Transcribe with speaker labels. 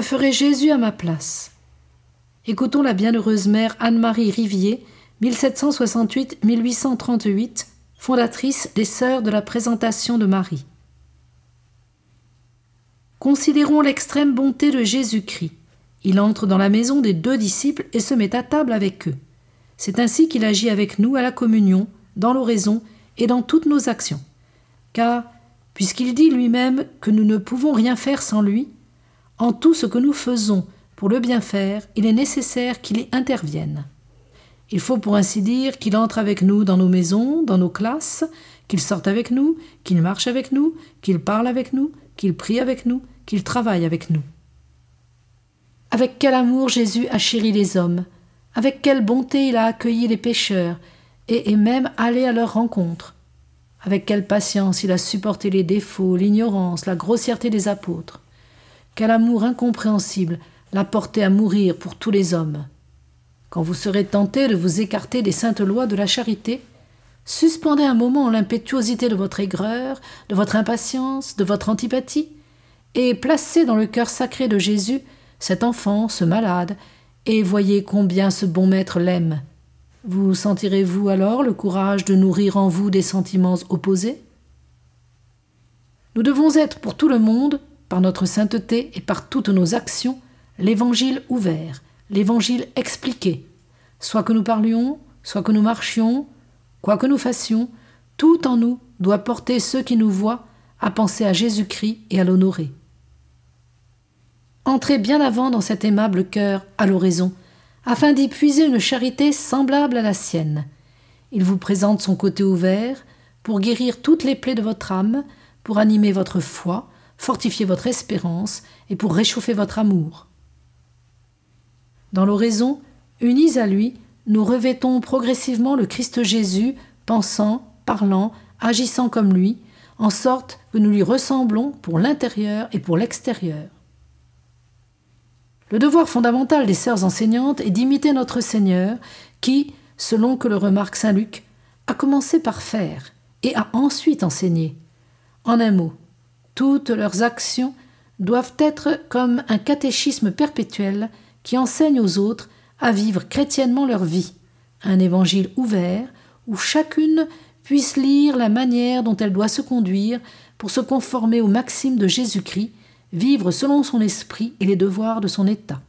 Speaker 1: que ferait Jésus à ma place Écoutons la bienheureuse mère Anne-Marie Rivier, 1768-1838, fondatrice des Sœurs de la Présentation de Marie. Considérons l'extrême bonté de Jésus-Christ. Il entre dans la maison des deux disciples et se met à table avec eux. C'est ainsi qu'il agit avec nous à la communion, dans l'oraison et dans toutes nos actions. Car, puisqu'il dit lui-même que nous ne pouvons rien faire sans lui, en tout ce que nous faisons pour le bien faire, il est nécessaire qu'il y intervienne. Il faut pour ainsi dire qu'il entre avec nous dans nos maisons, dans nos classes, qu'il sorte avec nous, qu'il marche avec nous, qu'il parle avec nous, qu'il prie avec nous, qu'il travaille avec nous. Avec quel amour Jésus a chéri les hommes, avec quelle bonté il a accueilli les pécheurs, et est même allé à leur rencontre, avec quelle patience il a supporté les défauts, l'ignorance, la grossièreté des apôtres, quel amour incompréhensible l'a porté à mourir pour tous les hommes. Quand vous serez tenté de vous écarter des saintes lois de la charité, suspendez un moment l'impétuosité de votre aigreur, de votre impatience, de votre antipathie, et placez dans le cœur sacré de Jésus cet enfant, ce malade, et voyez combien ce bon maître l'aime. Vous sentirez-vous alors le courage de nourrir en vous des sentiments opposés? Nous devons être pour tout le monde, par notre sainteté et par toutes nos actions, l'évangile ouvert, l'évangile expliqué. Soit que nous parlions, soit que nous marchions, quoi que nous fassions, tout en nous doit porter ceux qui nous voient à penser à Jésus-Christ et à l'honorer. Entrez bien avant dans cet aimable cœur à l'oraison, afin d'y puiser une charité semblable à la sienne. Il vous présente son côté ouvert pour guérir toutes les plaies de votre âme, pour animer votre foi, fortifier votre espérance et pour réchauffer votre amour. Dans l'oraison, unis à lui, nous revêtons progressivement le Christ Jésus, pensant, parlant, agissant comme lui, en sorte que nous lui ressemblons pour l'intérieur et pour l'extérieur. Le devoir fondamental des sœurs enseignantes est d'imiter notre Seigneur, qui, selon que le remarque saint Luc, a commencé par faire et a ensuite enseigné. En un mot, toutes leurs actions doivent être comme un catéchisme perpétuel qui enseigne aux autres à vivre chrétiennement leur vie, un évangile ouvert où chacune puisse lire la manière dont elle doit se conduire pour se conformer aux maximes de Jésus-Christ vivre selon son esprit et les devoirs de son état.